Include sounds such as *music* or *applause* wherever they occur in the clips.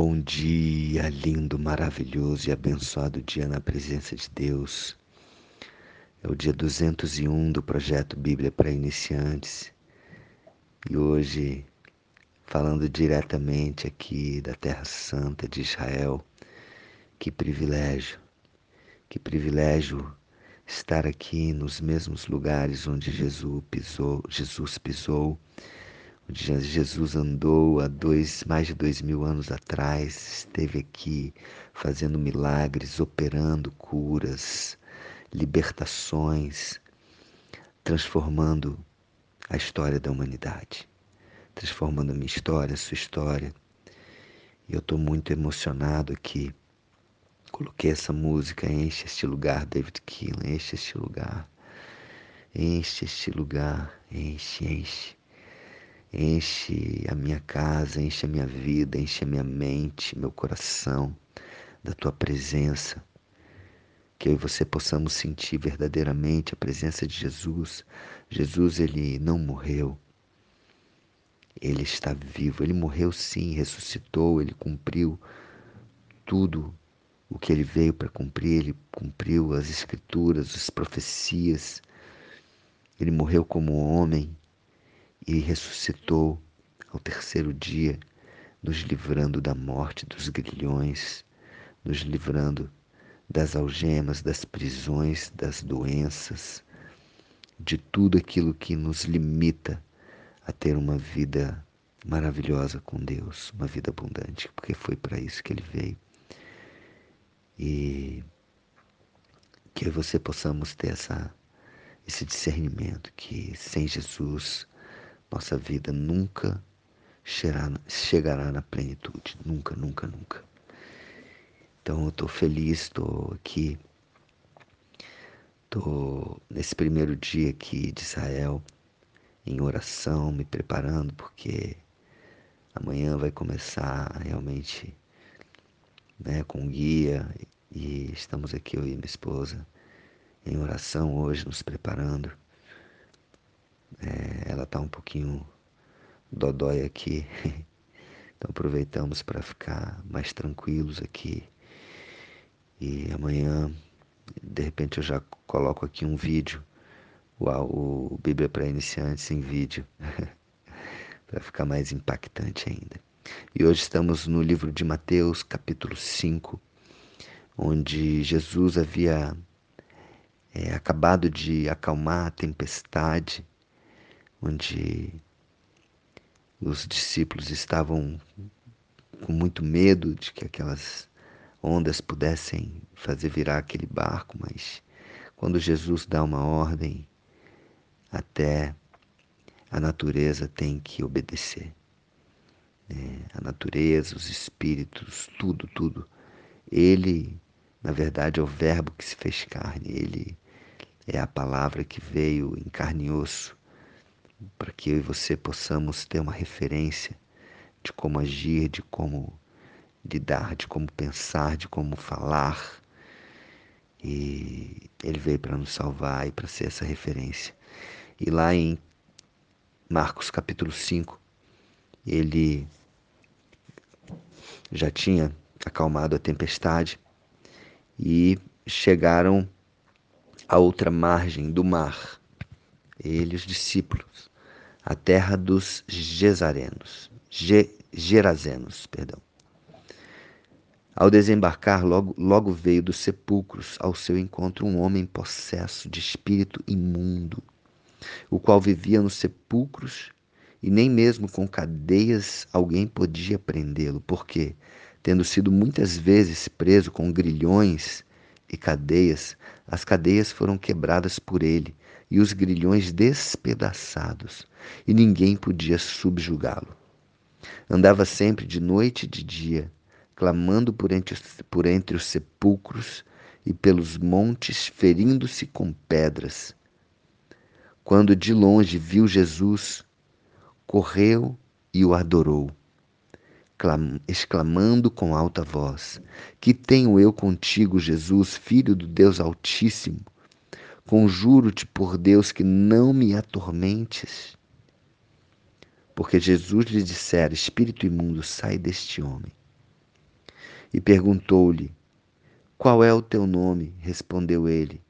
Bom dia, lindo, maravilhoso e abençoado dia na presença de Deus. É o dia 201 do projeto Bíblia para Iniciantes. E hoje, falando diretamente aqui da Terra Santa de Israel, que privilégio, que privilégio estar aqui nos mesmos lugares onde Jesus pisou, Jesus pisou onde Jesus andou há dois, mais de dois mil anos atrás, esteve aqui fazendo milagres, operando curas, libertações, transformando a história da humanidade, transformando a minha história, a sua história. E eu estou muito emocionado aqui. Coloquei essa música, enche este lugar, David Keelan, enche este lugar, enche este lugar, enche, enche. Enche a minha casa, enche a minha vida, enche a minha mente, meu coração da tua presença. Que eu e você possamos sentir verdadeiramente a presença de Jesus. Jesus, ele não morreu. Ele está vivo. Ele morreu sim, ressuscitou, ele cumpriu tudo o que ele veio para cumprir. Ele cumpriu as escrituras, as profecias. Ele morreu como homem e ressuscitou ao terceiro dia, nos livrando da morte dos grilhões, nos livrando das algemas, das prisões, das doenças, de tudo aquilo que nos limita a ter uma vida maravilhosa com Deus, uma vida abundante, porque foi para isso que ele veio. E que você possamos ter essa, esse discernimento que sem Jesus nossa vida nunca chegará na plenitude. Nunca, nunca, nunca. Então eu estou feliz, estou aqui, estou nesse primeiro dia aqui de Israel, em oração, me preparando, porque amanhã vai começar realmente né, com guia e estamos aqui, eu e minha esposa, em oração hoje, nos preparando. É, ela está um pouquinho dodói aqui. *laughs* Então aproveitamos para ficar mais tranquilos aqui. E amanhã, de repente, eu já coloco aqui um vídeo, o, o Bíblia para Iniciantes em vídeo, *laughs* para ficar mais impactante ainda. E hoje estamos no livro de Mateus, capítulo 5, onde Jesus havia é, acabado de acalmar a tempestade onde os discípulos estavam com muito medo de que aquelas ondas pudessem fazer virar aquele barco, mas quando Jesus dá uma ordem, até a natureza tem que obedecer. Né? A natureza, os espíritos, tudo, tudo. Ele, na verdade, é o Verbo que se fez carne, ele é a palavra que veio em carne e osso para que eu e você possamos ter uma referência de como agir, de como lidar, de como pensar, de como falar. E ele veio para nos salvar e para ser essa referência. E lá em Marcos capítulo 5, ele já tinha acalmado a tempestade e chegaram à outra margem do mar, ele os discípulos a terra dos Gesarenos, Ge, Gerazenos, perdão. Ao desembarcar, logo, logo veio dos sepulcros ao seu encontro um homem possesso de espírito imundo, o qual vivia nos sepulcros e nem mesmo com cadeias alguém podia prendê-lo, porque, tendo sido muitas vezes preso com grilhões e cadeias, as cadeias foram quebradas por ele e os grilhões despedaçados, e ninguém podia subjugá-lo. Andava sempre de noite e de dia, clamando por entre, por entre os sepulcros e pelos montes, ferindo-se com pedras. Quando de longe viu Jesus, correu e o adorou, exclamando com alta voz: Que tenho eu contigo, Jesus, filho do Deus Altíssimo? Conjuro-te por Deus que não me atormentes. Porque Jesus lhe dissera: Espírito imundo, sai deste homem. e perguntou-lhe: Qual é o teu nome? Respondeu ele.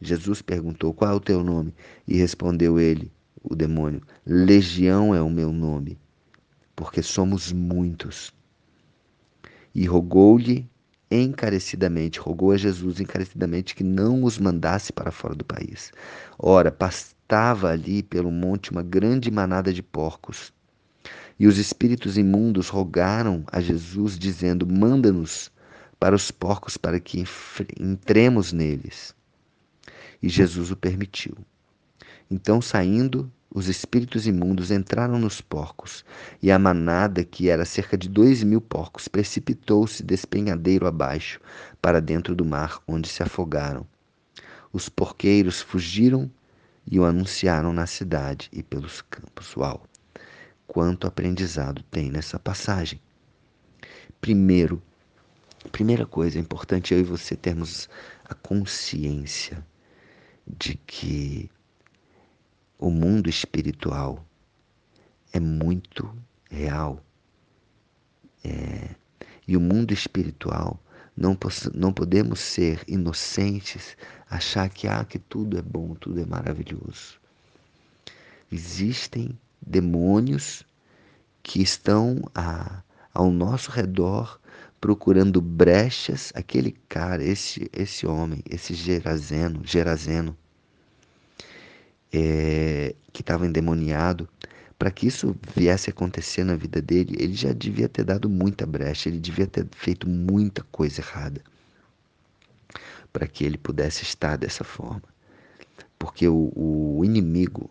Jesus perguntou: Qual é o teu nome? E respondeu ele, o demônio: Legião é o meu nome, porque somos muitos. E rogou-lhe encarecidamente, rogou a Jesus encarecidamente que não os mandasse para fora do país. Ora, pastava ali pelo monte uma grande manada de porcos. E os espíritos imundos rogaram a Jesus, dizendo: Manda-nos para os porcos para que entremos neles. E Jesus o permitiu. Então, saindo, os espíritos imundos entraram nos porcos, e a manada, que era cerca de dois mil porcos, precipitou-se despenhadeiro abaixo para dentro do mar, onde se afogaram. Os porqueiros fugiram e o anunciaram na cidade e pelos campos. Uau! Quanto aprendizado tem nessa passagem. Primeiro, primeira coisa, é importante eu e você termos a consciência de que o mundo espiritual é muito real. É, e o mundo espiritual, não, não podemos ser inocentes, achar que, ah, que tudo é bom, tudo é maravilhoso. Existem demônios que estão a, ao nosso redor procurando brechas. Aquele cara, esse, esse homem, esse Gerazeno, Gerazeno, é, que estava endemoniado, para que isso viesse a acontecer na vida dele, ele já devia ter dado muita brecha, ele devia ter feito muita coisa errada para que ele pudesse estar dessa forma. Porque o, o inimigo,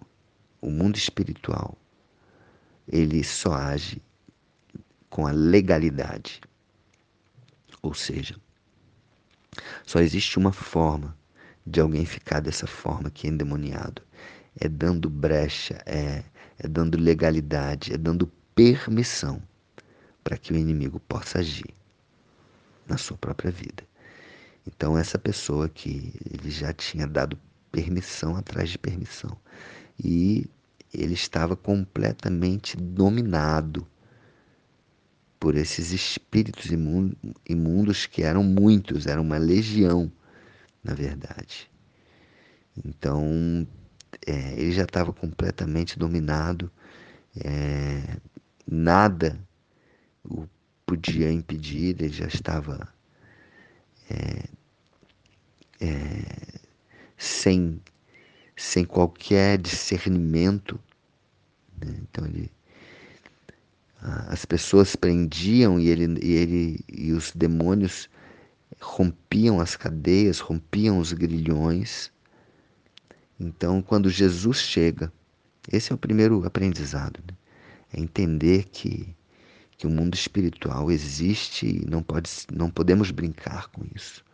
o mundo espiritual, ele só age com a legalidade. Ou seja, só existe uma forma de alguém ficar dessa forma que é endemoniado é dando brecha, é, é dando legalidade, é dando permissão para que o inimigo possa agir na sua própria vida. Então essa pessoa que ele já tinha dado permissão atrás de permissão e ele estava completamente dominado por esses espíritos imundos que eram muitos, era uma legião, na verdade. Então, é, ele já estava completamente dominado, é, nada o podia impedir, ele já estava é, é sem, sem qualquer discernimento. Né? Então ele as pessoas prendiam e ele, e ele e os demônios rompiam as cadeias, rompiam os grilhões então, quando Jesus chega, esse é o primeiro aprendizado, né? é entender que, que o mundo espiritual existe e não, pode, não podemos brincar com isso.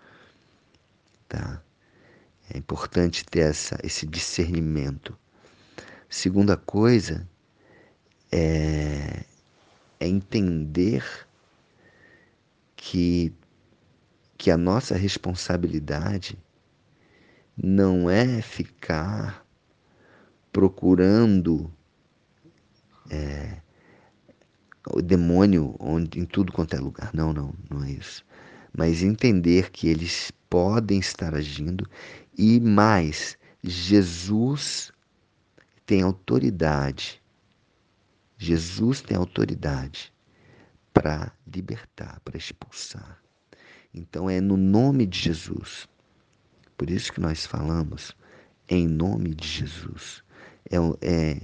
Tá? É importante ter essa, esse discernimento. Segunda coisa é, é entender que, que a nossa responsabilidade não é ficar procurando é, o demônio onde, em tudo quanto é lugar. Não, não, não é isso. Mas entender que eles podem estar agindo e mais, Jesus tem autoridade. Jesus tem autoridade para libertar, para expulsar. Então é no nome de Jesus por isso que nós falamos em nome de Jesus. É, é,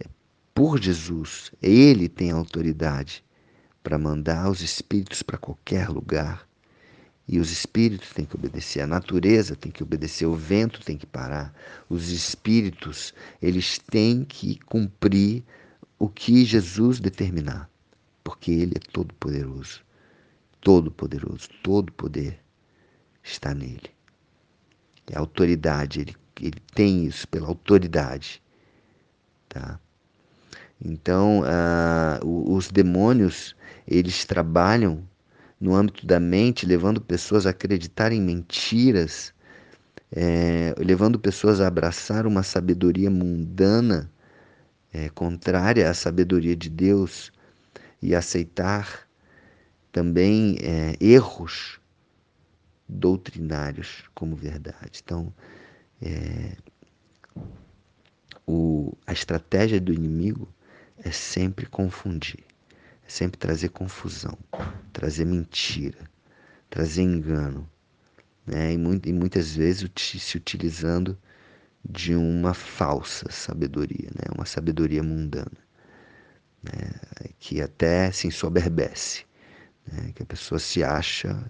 é por Jesus. Ele tem autoridade para mandar os espíritos para qualquer lugar. E os espíritos têm que obedecer, a natureza tem que obedecer, o vento tem que parar. Os espíritos, eles têm que cumprir o que Jesus determinar, porque ele é todo poderoso. Todo poderoso, todo poder está nele. É autoridade, ele, ele tem isso pela autoridade. Tá? Então, uh, os demônios, eles trabalham no âmbito da mente, levando pessoas a acreditar em mentiras, é, levando pessoas a abraçar uma sabedoria mundana, é, contrária à sabedoria de Deus, e aceitar também é, erros doutrinários como verdade. Então, é, o, a estratégia do inimigo é sempre confundir, é sempre trazer confusão, trazer mentira, trazer engano, né? e, muito, e muitas vezes se utilizando de uma falsa sabedoria, né? uma sabedoria mundana, né? que até se ensoberbece, né? que a pessoa se acha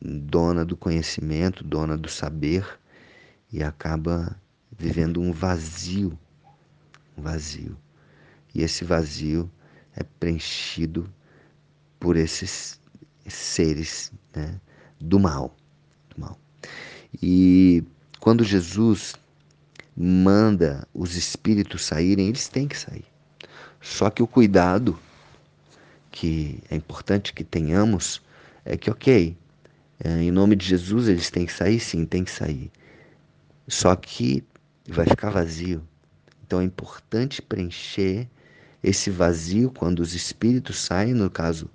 dona do conhecimento, dona do saber e acaba vivendo um vazio, um vazio. E esse vazio é preenchido por esses seres né, do mal, do mal. E quando Jesus manda os espíritos saírem, eles têm que sair. Só que o cuidado que é importante que tenhamos é que, ok, em nome de Jesus eles têm que sair? Sim, tem que sair. Só que vai ficar vazio. Então é importante preencher esse vazio quando os espíritos saem, no caso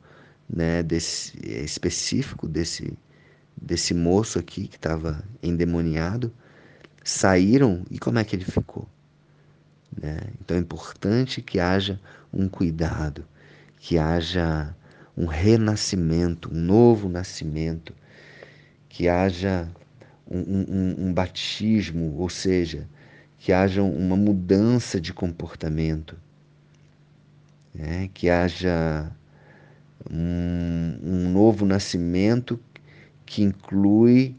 né, desse, específico desse, desse moço aqui que estava endemoniado saíram e como é que ele ficou. Né? Então é importante que haja um cuidado, que haja um renascimento, um novo nascimento, que haja um, um, um batismo, ou seja, que haja uma mudança de comportamento, né? que haja um, um novo nascimento que inclui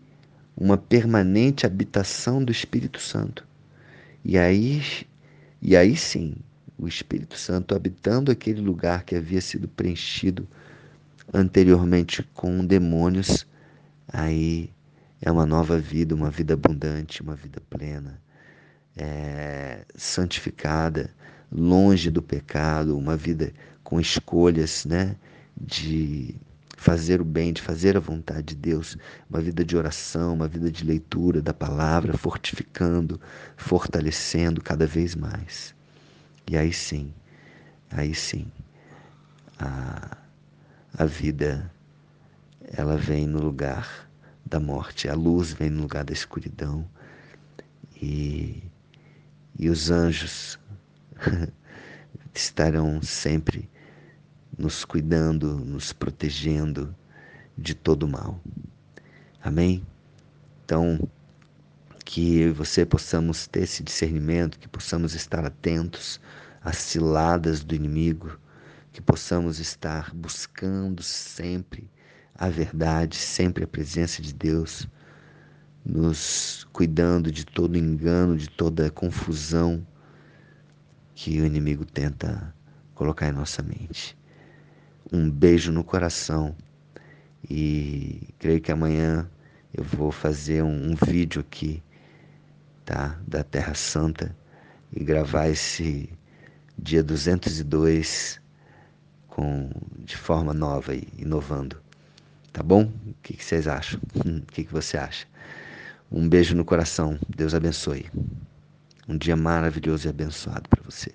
uma permanente habitação do Espírito Santo. E aí, e aí sim, o Espírito Santo habitando aquele lugar que havia sido preenchido anteriormente com demônios, aí é uma nova vida, uma vida abundante, uma vida plena, é, santificada, longe do pecado, uma vida com escolhas, né, de fazer o bem, de fazer a vontade de Deus, uma vida de oração, uma vida de leitura da palavra, fortificando, fortalecendo cada vez mais. E aí sim, aí sim, a, a vida ela vem no lugar da morte, a luz vem no lugar da escuridão e, e os anjos *laughs* estarão sempre nos cuidando, nos protegendo de todo mal. Amém? Então, que você possamos ter esse discernimento, que possamos estar atentos às ciladas do inimigo, que possamos estar buscando sempre a verdade, sempre a presença de Deus, nos cuidando de todo engano, de toda confusão que o inimigo tenta colocar em nossa mente um beijo no coração. E creio que amanhã eu vou fazer um, um vídeo aqui, tá? Da Terra Santa e gravar esse dia 202 com, de forma nova e inovando. Tá bom? O que, que vocês acham? O que, que você acha? Um beijo no coração. Deus abençoe. Um dia maravilhoso e abençoado para você.